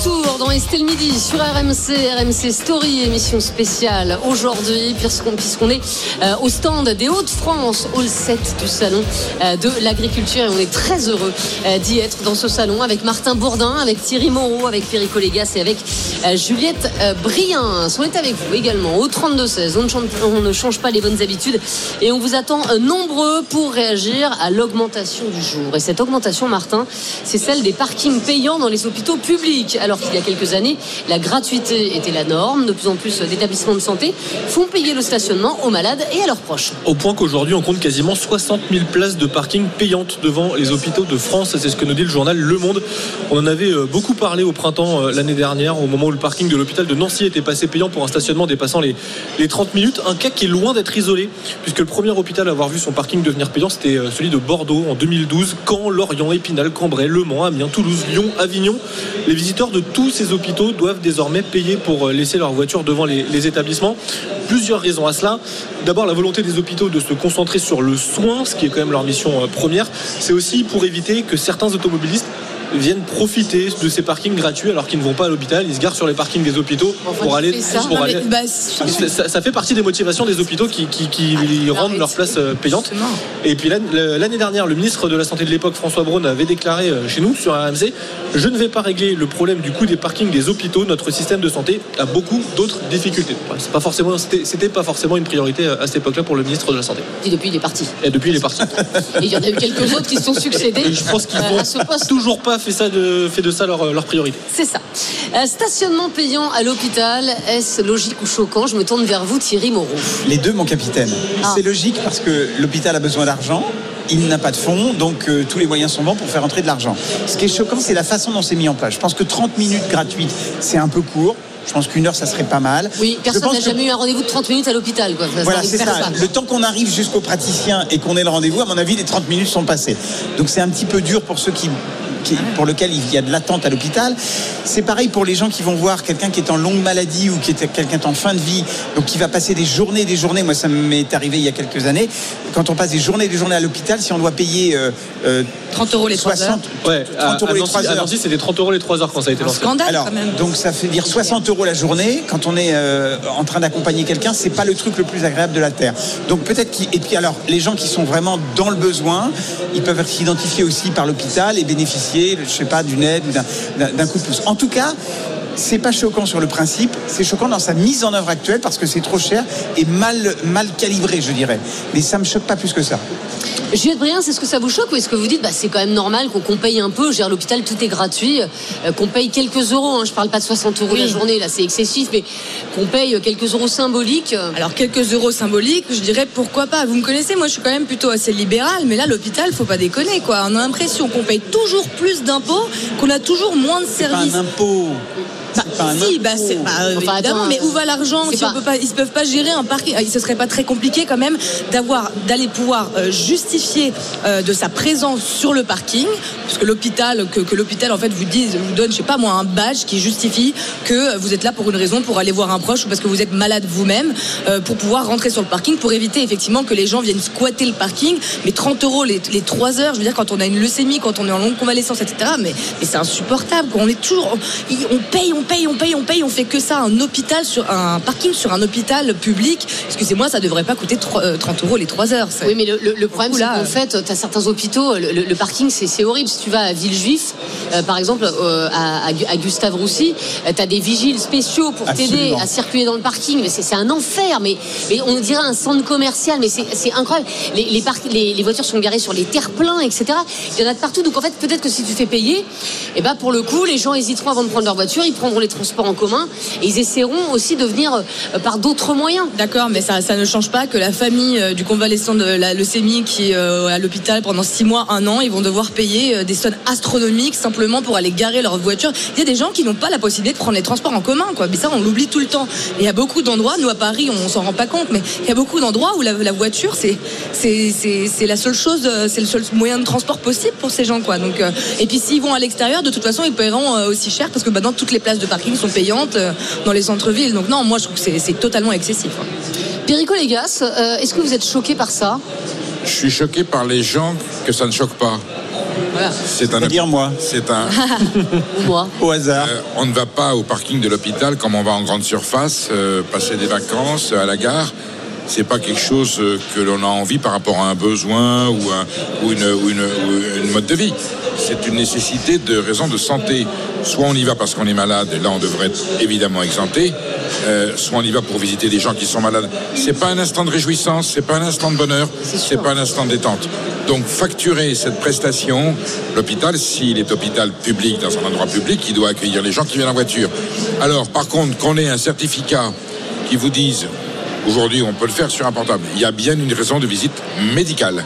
Retour dans Estelle Midi sur RMC, RMC Story, émission spéciale aujourd'hui, puisqu'on puisqu'on est euh, au stand des Hauts-de-France, Hall 7 du Salon euh, de l'Agriculture. Et on est très heureux euh, d'y être dans ce salon avec Martin Bourdin, avec Thierry Moreau, avec Perico Légas et avec euh, Juliette Briens. On est avec vous également au 32-16. On, ne change- pas les bonnes habitudes et on vous attend nombreux pour réagir à l'augmentation du jour. Et cette augmentation, Martin, c'est celle des parkings payants dans les hôpitaux publics. Qu'il y a quelques années, la gratuité était la norme. De plus en plus d'établissements de santé font payer le stationnement aux malades et à leurs proches. Au point qu'aujourd'hui, on compte quasiment 60 000 places de parking payantes devant les hôpitaux de France. C'est ce que nous dit le journal Le Monde. On en avait euh, beaucoup parlé au printemps euh, l'année dernière, au moment où le parking de l'hôpital de Nancy était passé payant pour un stationnement dépassant les, les 30 minutes. Un cas qui est loin d'être isolé, puisque le premier hôpital à avoir vu son parking devenir payant, c'était euh, celui de Bordeaux en 2012. Caen, Lorient, Épinal, Cambrai, Le Mans, Amiens, Toulouse, Lyon, Avignon. Les visiteurs de tous ces hôpitaux doivent désormais payer pour euh, laisser leur voiture devant les, établissements. Plusieurs raisons à cela. D'abord, la volonté des hôpitaux de se concentrer sur le soin, ce qui est quand même leur mission euh, première. C'est aussi pour éviter que certains automobilistes viennent profiter de ces parkings gratuits alors qu'ils ne vont pas à l'hôpital, ils se garent sur les parkings des hôpitaux Enfin, pour aller, ça pour Non, mais, aller- bah, ça, fait partie des motivations des hôpitaux qui, qui- qui Ah, rendent leur place euh, payante. Justement. Et puis l'année dernière, le ministre de la Santé de l'époque, François Braun, avait déclaré euh, chez nous sur RMC Je ne vais pas régler le problème du coût des parkings des hôpitaux. Notre système de santé a beaucoup d'autres difficultés. C'est pas forcément, C'était pas forcément une priorité à cette époque-là pour le ministre de la Santé. Et depuis, il est parti. Et depuis, il est parti. Et il y en a eu quelques autres qui se sont succédés Et je pense qu'ils euh, vont toujours pas fait, ça de, fait de ça leur, leur priorité. C'est ça. Euh, stationnement payant à l'hôpital, est-ce logique ou choquant? Je me tourne vers vous, Thierry Moreau. Les deux, mon capitaine. Ah. C'est logique parce que l'hôpital a besoin d'argent. Il n'a pas de fonds, donc euh, tous les moyens sont bons pour faire entrer de l'argent. Ce qui est choquant, c'est la façon dont c'est mis en place. Je pense que 30 minutes gratuites, c'est un peu court. Je pense qu'une heure, ça serait pas mal. Oui, personne n'a que- jamais eu un rendez-vous de 30 minutes à l'hôpital. quoi. Ça Voilà, arrive c'est ça. Le temps qu'on arrive jusqu'au praticien et qu'on ait le rendez-vous, à mon avis, les 30 minutes sont passées. Donc c'est un petit peu dur pour ceux qui, qui- pour lesquels il y a de l'attente à l'hôpital. C'est pareil pour les gens qui vont voir quelqu'un qui est en longue maladie ou qui est quelqu'un qui est en fin de vie, donc qui va passer des journées, des journées. Moi, ça m'est arrivé il y a quelques années. Quand on passe des journées, des journées à l'hôpital, si on doit payer euh, euh, 30 euros les 3 heures. 60, Ouais, à, 30 euros à les Nancy, 3 à heures. Nancy, c'était 30 euros les 3 heures quand ça a été Un lancé. scandale Alors, quand même. donc ça fait dire 60 euros la journée. Quand on est euh, en train d'accompagner quelqu'un, c'est pas le truc le plus agréable de la terre. Donc peut-être qu'il et puis alors les gens qui sont vraiment dans le besoin, ils peuvent s'identifier aussi par l'hôpital et bénéficier, je sais pas, d'une aide, d'un coup de pouce. En tout cas. C'est pas choquant sur le principe, c'est choquant dans sa mise en œuvre actuelle parce que c'est trop cher et mal, mal calibré, je dirais. Mais ça me choque pas plus que ça. Juliette Briens, est-ce que ça vous choque ou est-ce que vous dites bah, c'est quand même normal qu'on paye un peu Je veux dire, l'hôpital, tout est gratuit, euh, qu'on paye quelques euros. hein, je parle pas de 60 euros la journée, là c'est excessif, mais qu'on paye quelques euros symboliques. euh, Alors quelques euros symboliques, je dirais pourquoi pas. Vous me connaissez, moi je suis quand même plutôt assez libéral, mais là l'hôpital, faut pas déconner quoi. On a l'impression qu'on paye toujours plus d'impôts, qu'on a toujours moins de C'est pas services. un impôt. Bah, si, bah, c'est, bah, Enfin, évidemment, attends, mais où va l'argent si on peut pas, Ils ne peuvent pas gérer un parking. Ah, Ce serait pas très compliqué quand même d'avoir, d'aller pouvoir euh, justifier euh, de sa présence sur le parking, parce que l'hôpital, que, que l'hôpital en fait vous dise, vous donne, je sais pas moi, un badge qui justifie que vous êtes là pour une raison, pour aller voir un proche ou parce que vous êtes malade vous-même, pour pouvoir rentrer sur le parking, pour éviter effectivement que les gens viennent squatter le parking. Mais 30 euros les, les 3 heures, je veux dire, quand on a une leucémie, quand on est en longue convalescence, etc. Mais, mais c'est insupportable. quoi. On est toujours, on, on paye, on paye, on paye, on paye, on fait que ça. Un hôpital sur un parking sur un hôpital public. Excusez-moi, ça devrait pas coûter 3, euh, 30 euros les 3 heures. Oui, mais le, le- le problème, c'est qu'en fait, tu as certains hôpitaux, le, le- le parking, c'est horrible. Si tu vas à Villejuif, euh, par exemple, euh, à, à Gu- à Gustave Roussy, tu as des vigiles spéciaux pour t'aider à circuler dans le parking. Mais c'est un enfer. Mais, mais on dirait un centre commercial. Mais c'est incroyable. Les, les, parc- les- les voitures sont garées sur les terre-pleins, etc. Il y en a de partout. Donc en fait, peut-être que si tu fais payer, et ben pour le coup, les gens hésiteront avant de prendre leur voiture. Ils prendront les transports en commun et ils essaieront aussi de venir euh, par d'autres moyens. D'accord, mais ça, ne change pas que la famille euh, du convalescent de la leucémie qui est euh, à l'hôpital pendant six mois, un an, ils vont devoir payer des sommes astronomiques simplement pour aller garer leur voiture. Il y a des gens qui n'ont pas la possibilité de prendre les transports en commun, quoi. Mais ça, on l'oublie tout le temps. Il y a beaucoup d'endroits, nous à Paris, on s'en rend pas compte, mais il y a beaucoup d'endroits où la, voiture, c'est c'est la seule chose, c'est le seul moyen de transport possible pour ces gens, quoi. Donc, et puis s'ils vont à l'extérieur, de toute façon, ils paieront aussi cher parce que maintenant toutes les places de parking sont payantes euh, dans les centres-villes. Donc non, moi je trouve que c'est- totalement excessif. hein. Perico Légas, euh, est-ce que vous êtes choqué par ça? Je suis choqué par les gens que ça ne choque pas. Voilà. C'est un. C'est-à-dire moi, C'est un. Moi au hasard. Euh, on ne va pas au parking de l'hôpital comme on va en grande surface, euh, passer des vacances à la gare. C'est pas quelque chose que l'on a envie par rapport à un besoin ou, un- ou une, ou une- ou une mode de vie. C'est une nécessité de raison de santé. Soit on y va parce qu'on est malade, et là on devrait être évidemment exempté. euh, soit on y va pour visiter des gens qui sont malades. C'est pas un instant de réjouissance, c'est pas un instant de bonheur, c'est pas un instant de détente. Donc facturer cette prestation, l'hôpital, s'il est hôpital public dans un endroit public, il doit accueillir les gens qui viennent en voiture. Alors par contre, qu'on ait un certificat qui vous dise Aujourd'hui, on peut le faire sur un portable. Il y a bien une raison de visite médicale.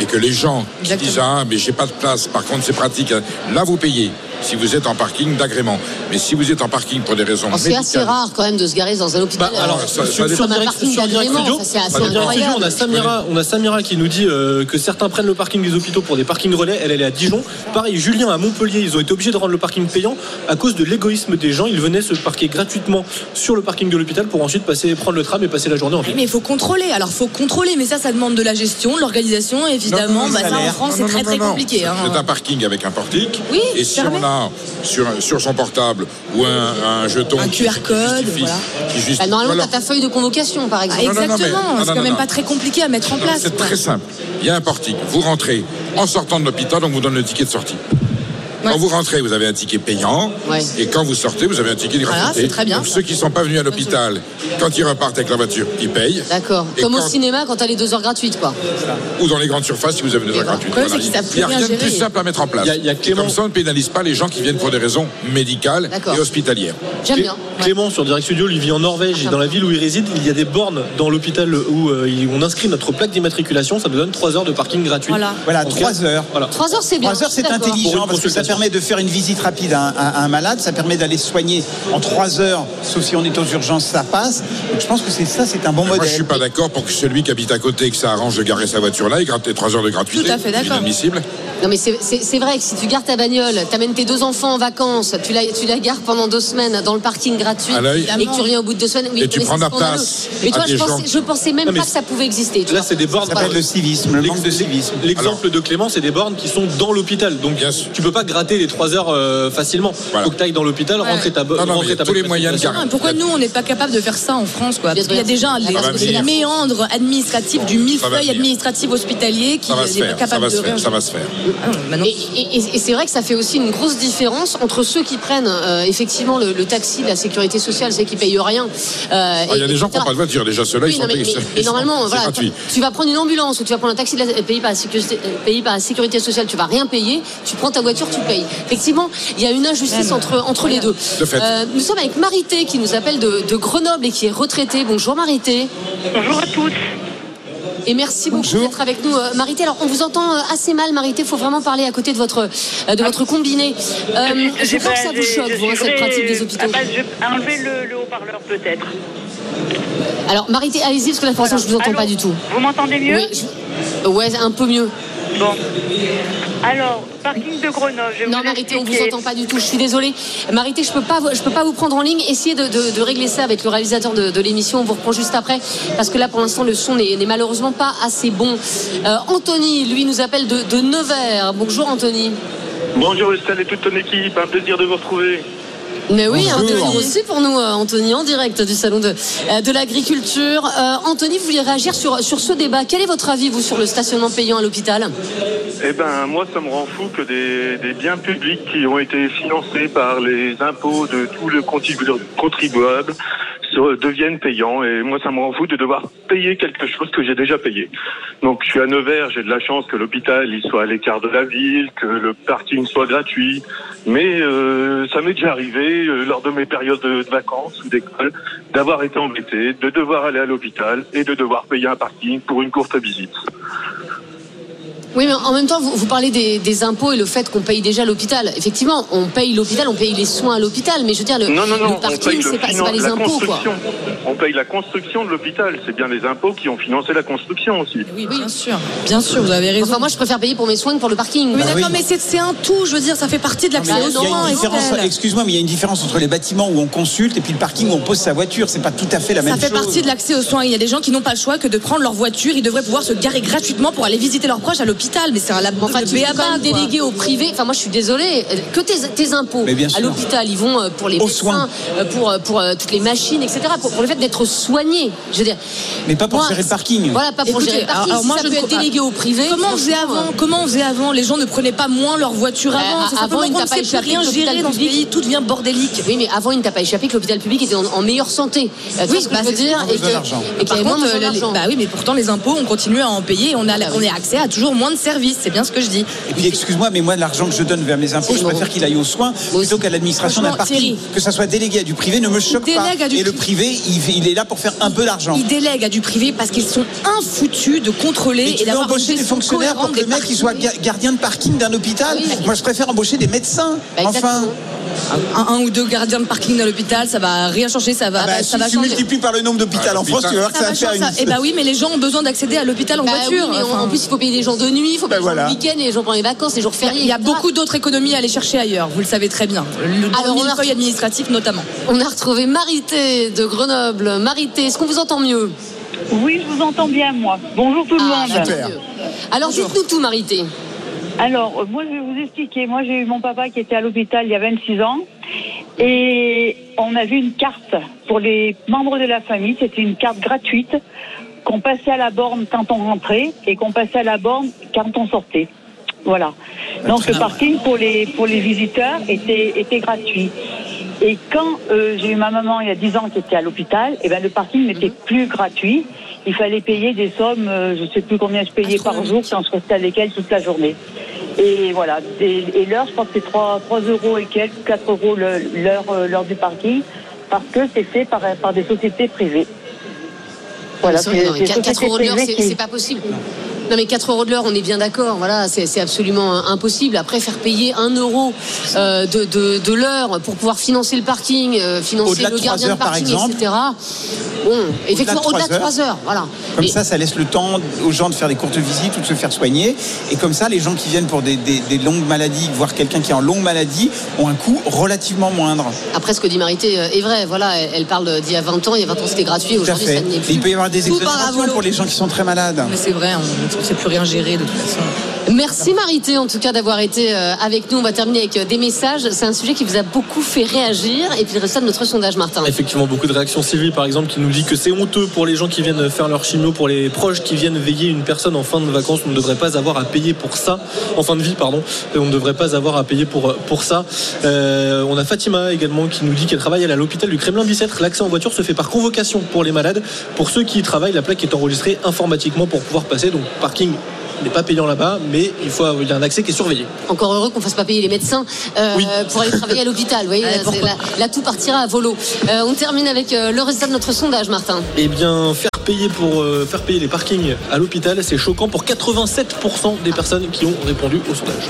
Et que les gens qui Exactement. disent Ah, mais j'ai pas de place, par contre, c'est pratique. Là, vous payez. Si vous êtes en parking d'agrément. Mais si vous êtes en parking pour des raisons Oh, C'est assez rare quand même de se garer dans un hôpital. Bah, alors, ça- sur, ça sur direct, parking sur direct d'agrément, studio, ça, c'est assez sur direct studio, incroyable. on a Samira, on a Samira qui nous dit euh, que certains prennent le parking des hôpitaux pour des parkings relais. Elle, elle est à Dijon. Pareil, Julien à Montpellier, ils ont été obligés de rendre le parking payant à cause de l'égoïsme des gens. Ils venaient se parquer gratuitement sur le parking de l'hôpital pour ensuite passer, prendre le tram et passer la journée en ville. Mais il faut contrôler. Alors, faut contrôler, mais ça, ça demande de la gestion, de l'organisation. Évidemment, Non, non, bah, ça en. France, c'est très non, très compliqué. hein. C'est un parking avec un portique. Oui, et si on sur, sur son portable ou un, un jeton. Un QR code, justifie- voilà. justifie- Bah, normalement, Voilà. t'as ta feuille de convocation, par Ah, exemple. exactement. c'est quand même non. pas très compliqué à mettre en Non, place. C'est très simple. Il y a un portique. Vous rentrez en sortant de l'hôpital, on vous donne le ticket de sortie. Ouais. Quand vous rentrez, vous avez un ticket payant. Ouais. Et quand vous sortez, vous avez un ticket de Voilà, très bien. Donc ceux qui ne sont pas venus à l'hôpital, quand ils repartent avec la voiture, ils payent. D'accord. Et Comme au quand- cinéma quand t'as les deux heures gratuites, quoi. Ou dans les grandes surfaces si vous avez Et heures voilà. gratuites. Voilà. Il n'y a plus rien de plus simple à mettre en place. Il y a- il y a Et Clément- Comme ça, on ne pénalise pas les gens qui viennent pour des raisons médicales D'accord. et hospitalières. J'aime bien. Ouais. Clément sur Direct Studio, lui vit en Norvège et dans la ville où il réside, il y a des bornes dans l'hôpital où euh, il- on inscrit notre plaque d'immatriculation. Ça nous donne 3 heures de parking gratuit. Voilà. Voilà, En trois cas- heures. Voilà. Trois heures, c'est bien. 3 heures, c'est intelligent parce que ça. Permet de faire une visite rapide à un, à un malade, ça permet d'aller soigner en 3 heures, sauf si on est aux urgences, ça passe. Donc je pense que c'est ça, c'est un bon Moi, modèle. je suis pas d'accord pour que celui qui habite à côté, que ça arrange de garer sa voiture là, il gratte les 3 heures de gratuité. Tout à fait d'accord. C'est inadmissible. Non mais c'est- vrai que si tu gardes ta bagnole, t'amènes tes deux enfants en vacances, tu la, tu la gares pendant deux semaines dans le parking gratuit et que tu reviens au bout de deux semaines. Oui, Et tu mais prends la place Mais à toi, je des pensais, gens. je pensais même pas que ça pouvait exister. tu Là, c'est des bornes. Ça s'appelle le civisme, le manque de civisme. L'exemple de Clément, c'est des bornes qui sont dans l'hôpital. Donc, Bien sûr. tu peux pas gratter les 3 heures euh, facilement. Voilà. Faut que tu ailles dans l'hôpital, rentrer ta bo- Non, non, mais rentrer il y a ta tous les moyens de Pourquoi nous, on n'est pas capable de faire ça en France quoi? Parce qu'il y a déjà venir. méandres administratifs du millefeuille administratif hospitalier qui n'est pas faire, ça capable va de se faire, rien. ça va se faire. Ah, maintenant- Et, et- et- et c'est vrai que ça fait aussi une grosse différence entre ceux qui prennent euh, effectivement le, le taxi de la sécurité sociale, ceux qui payent rien. euh, Ah, Il y a et- des gens qui n'ont pas de voiture, déjà ceux-là, Oui, ils non, sont mais, payés. mais- mais normalement, c'est voilà, gratuit. tu, tu vas prendre une ambulance ou tu vas prendre un taxi de la- payé par la sécurité, euh, payé par la sécurité sociale, tu vas rien payer, tu prends ta voiture, tu payes. Effectivement, il y a une injustice entre, entre les deux. De fait. Euh, nous sommes avec Marité qui nous appelle de, de Grenoble et qui est retraitée. Bonjour Marité. Bonjour à tous. Et merci beaucoup d'être avec nous, euh, Marité. Alors, on vous entend euh, assez mal, Marité. Il faut vraiment parler à côté de votre, euh, de votre combiné. Euh, je crois que ça vous choque, vous, cette pratique des hôpitaux. Ah bah, je vais enlever le, le haut-parleur peut-être. Alors, Marité, allez-y, parce que là, pour l'instant, je vous entends Allô pas du tout. Vous m'entendez mieux Oui, je- ouais, un peu mieux. Bon. Alors, parking de Grenoble. Je vais Non, vous Marité, on vous expliquer. entend pas du tout. Je suis désolée. Marité, je peux pas, vous- je peux pas vous prendre en ligne. Essayez de, de- de régler ça avec le réalisateur de, de l'émission. On vous reprend juste après, parce que là, pour l'instant, le son n'est n'est malheureusement pas assez bon. Euh, Anthony, lui, nous appelle de, de Nevers. Bonjour, Anthony. Bonjour Estelle et toute ton équipe, un plaisir de vous retrouver. Mais oui, un plaisir aussi pour nous, euh, Anthony, en direct du salon de, euh, de l'agriculture. Euh, Anthony, vous vouliez réagir sur, sur ce débat. Quel est votre avis, vous, sur le stationnement payant à l'hôpital? Eh ben, moi, ça me rend fou que des, des biens publics qui ont été financés par les impôts de tous les contribu- contribuables se- deviennent payants. Et moi, ça me rend fou de devoir payer quelque chose que j'ai déjà payé. Donc, je suis à Nevers, j'ai de la chance que l'hôpital il soit à l'écart de la ville, que le parking soit gratuit. Mais euh, ça m'est déjà arrivé euh, lors de mes périodes de, de vacances ou d'école d'avoir été embêté, de devoir aller à l'hôpital et de devoir payer un parking pour une courte visite. Oui, mais en même temps, vous, vous parlez des, des impôts et le fait qu'on paye déjà l'hôpital. Effectivement, on paye l'hôpital, on paye les soins à l'ôpital, mais je veux dire, le, Non, non, non, le on paye parking, le c'est pas, finan- pas les la impôts, quoi. construction. On paye la construction de l'hôpital. C'est bien les impôts qui ont financé la construction aussi. Oui, bien sûr. Bien sûr, vous avez raison. Enfin, moi, je préfère payer pour mes soins que pour le parking. Oui, Ah d'accord, oui. mais c'est un tout, je veux dire, ça fait partie de l'accès Mais aux il y a soins. une différence, Estelle. excuse-moi, mais il y a une différence entre les bâtiments où on consulte et puis le parking où on pose sa voiture. C'est pas tout à fait la Ça même fait chose. partie de l'accès aux soins. Il y a des gens qui n'ont pas le choix que de prendre leur voiture. Ils devraient pouvoir se garer gratuitement pour aller visiter leurs proches à l'hôpital. Mais c'est un lab Enfin, le tu quoi. déléguer au privé. Enfin, moi, je suis désolée. Que tes, tes impôts à l'hôpital, ils vont euh, pour les Aux médecins, soins. euh, pour, euh, pour euh, toutes les machines, etc. Pour, pour le fait d'être soigné. Je veux dire. Mais pas pour moi, gérer le parking. Voilà, pas pour Écoutez, gérer le parking. alors- Si moi, ça je peut être pas. délégué au privé. Comment on faisait avant Comment on faisait avant Les gens ne prenaient pas moins leur voiture Bah, avant. Avant, simplement il qu'on t'a ne pas plus échappé rien gérer dans ce public- pays. Tout devient bordélique. Oui, mais avant, il ne t'a pas échappé que l'hôpital public était en, meilleure santé. Vois ce que bah, je veux dire ils et qu'il y Par avait moins d'argent. bah oui, mais pourtant les impôts, on continue à en payer on a, on a accès à toujours moins de services. C'est bien ce que je dis. Et puis excuse-moi, mais moi l'argent que je donne vers mes impôts, je préfère qu'il aille aux soins plutôt qu'à l'administration d'un. Thierry. Que ça soit délégué à du privé ne me choque pas. délègue Et le privé. il, il est là pour faire un peu d'argent. Ils délèguent à du privé parce qu'ils sont infoutus de contrôler Mais et tu veux d'avoir embaucher des fonctionnaires pour que le des mec il soit gardien de parking d'un hôpital Oui. Moi je préfère embaucher des médecins. Bah, enfin. un, un ou deux gardiens de parking dans l'hôpital, ça va rien changer, ça va, Ah bah, ça si va tu changer. multiplies par le nombre d'hôpitaux Ah, en France, tu vas voir que Ça ça va va faire changer une. ça. Eh bah oui, mais les gens ont besoin d'accéder à l'hôpital en Bah oui, voiture. mais en- Enfin, en plus, il faut payer les jours de nuit, il faut jours voilà. de week-end, et les jours pendant les vacances, les jours fériés. il y a etc. beaucoup d'autres économies à aller chercher ailleurs, vous le savez très bien. Le, Alors, le on a- administratif notamment. On a retrouvé Marité de Grenoble. Marité, est-ce qu'on vous entend mieux Oui, je vous entends bien, moi. Bonjour tout le Ah, monde. super. Alors, dites-nous tout, Marité. Alors, euh, moi, je vais vous expliquer. Moi, j'ai eu mon papa qui était à l'hôpital il y a 26 ans. Et on avait une carte pour les membres de la famille. C'était une carte gratuite qu'on passait à la borne quand on rentrait et qu'on passait à la borne quand on sortait. Voilà. Donc, le parking pour les, pour les visiteurs était, était gratuit. Et quand euh, j'ai eu ma maman il y a 10 ans qui était à l'ôpital, eh ben, le parking n'était plus gratuit. Il fallait payer des sommes, euh, je ne sais plus combien je payais par jour quand je restais avec elle toute la journée. Et voilà. Et, et l'heure, je crois que c'est 3, 3 euros et quelques, 4 euros l'heure euh, l'heure du parking, parce que c'est fait par, par des sociétés privées. Voilà, C'est vrai, non, c'est- c'est 4, sociétés euros de l'heure, c'est pas possible. Non mais 4 euros de l'heure, on est bien d'accord. Voilà, c'est absolument impossible. Après, faire payer 1 euro euh, de, de, de l'heure pour pouvoir financer le parking, euh, financer le gardien heures, de par parking, exemple. etc. Bon, effectivement, au-delà de heures. 3 heures. Voilà. Comme Et- ça, ça laisse le temps aux gens de faire des courtes visites ou de se faire soigner. Et comme ça, les gens qui viennent pour des, des- des longues maladies, voire quelqu'un qui est en longue maladie, ont un coût relativement moindre. Après, ce que dit Marité euh, est vrai. Voilà, elle, elle parle d'il y a 20 ans. Il y a 20 ans, c'était gratuit. Aujourd'hui, ça n'est Et plus. il peut y avoir des Tout par exonérations avolo. pour les gens qui sont très malades. Mais c'est vrai, on ne sait plus rien gérer de toute façon. Merci Marité en tout cas d'avoir été euh, avec nous. On va terminer avec euh, des messages. C'est un sujet qui vous a beaucoup fait réagir. Et puis le résultat de notre sondage, Martin. Effectivement, beaucoup de réactions civiles, par exemple, qui nous dit que c'est honteux pour les gens qui viennent faire leur chimio, pour les proches qui viennent veiller une personne en fin de vacances. On ne devrait pas avoir à payer pour ça, en fin de vie, pardon. On ne devrait pas avoir à payer pour, pour ça. Euh, on a Fatima également qui nous dit qu'elle travaille à l'hôpital du Kremlin-Bicêtre. L'accès en voiture se fait par convocation pour les malades. Pour ceux qui y travaillent, la plaque est enregistrée informatiquement pour pouvoir passer. Donc, parking n'est pas payant là-bas, mais il faut il y a un accès qui est surveillé. Encore heureux qu'on fasse pas payer les médecins euh, Oui. pour aller travailler à l'hôpital. Vous voyez, là, là, tout partira à volo. Euh, on termine avec euh, le résultat de notre sondage, Martin. Eh bien, faire payer pour euh, faire payer les parkings à l'hôpital, c'est choquant pour 87% des personnes qui ont répondu au sondage.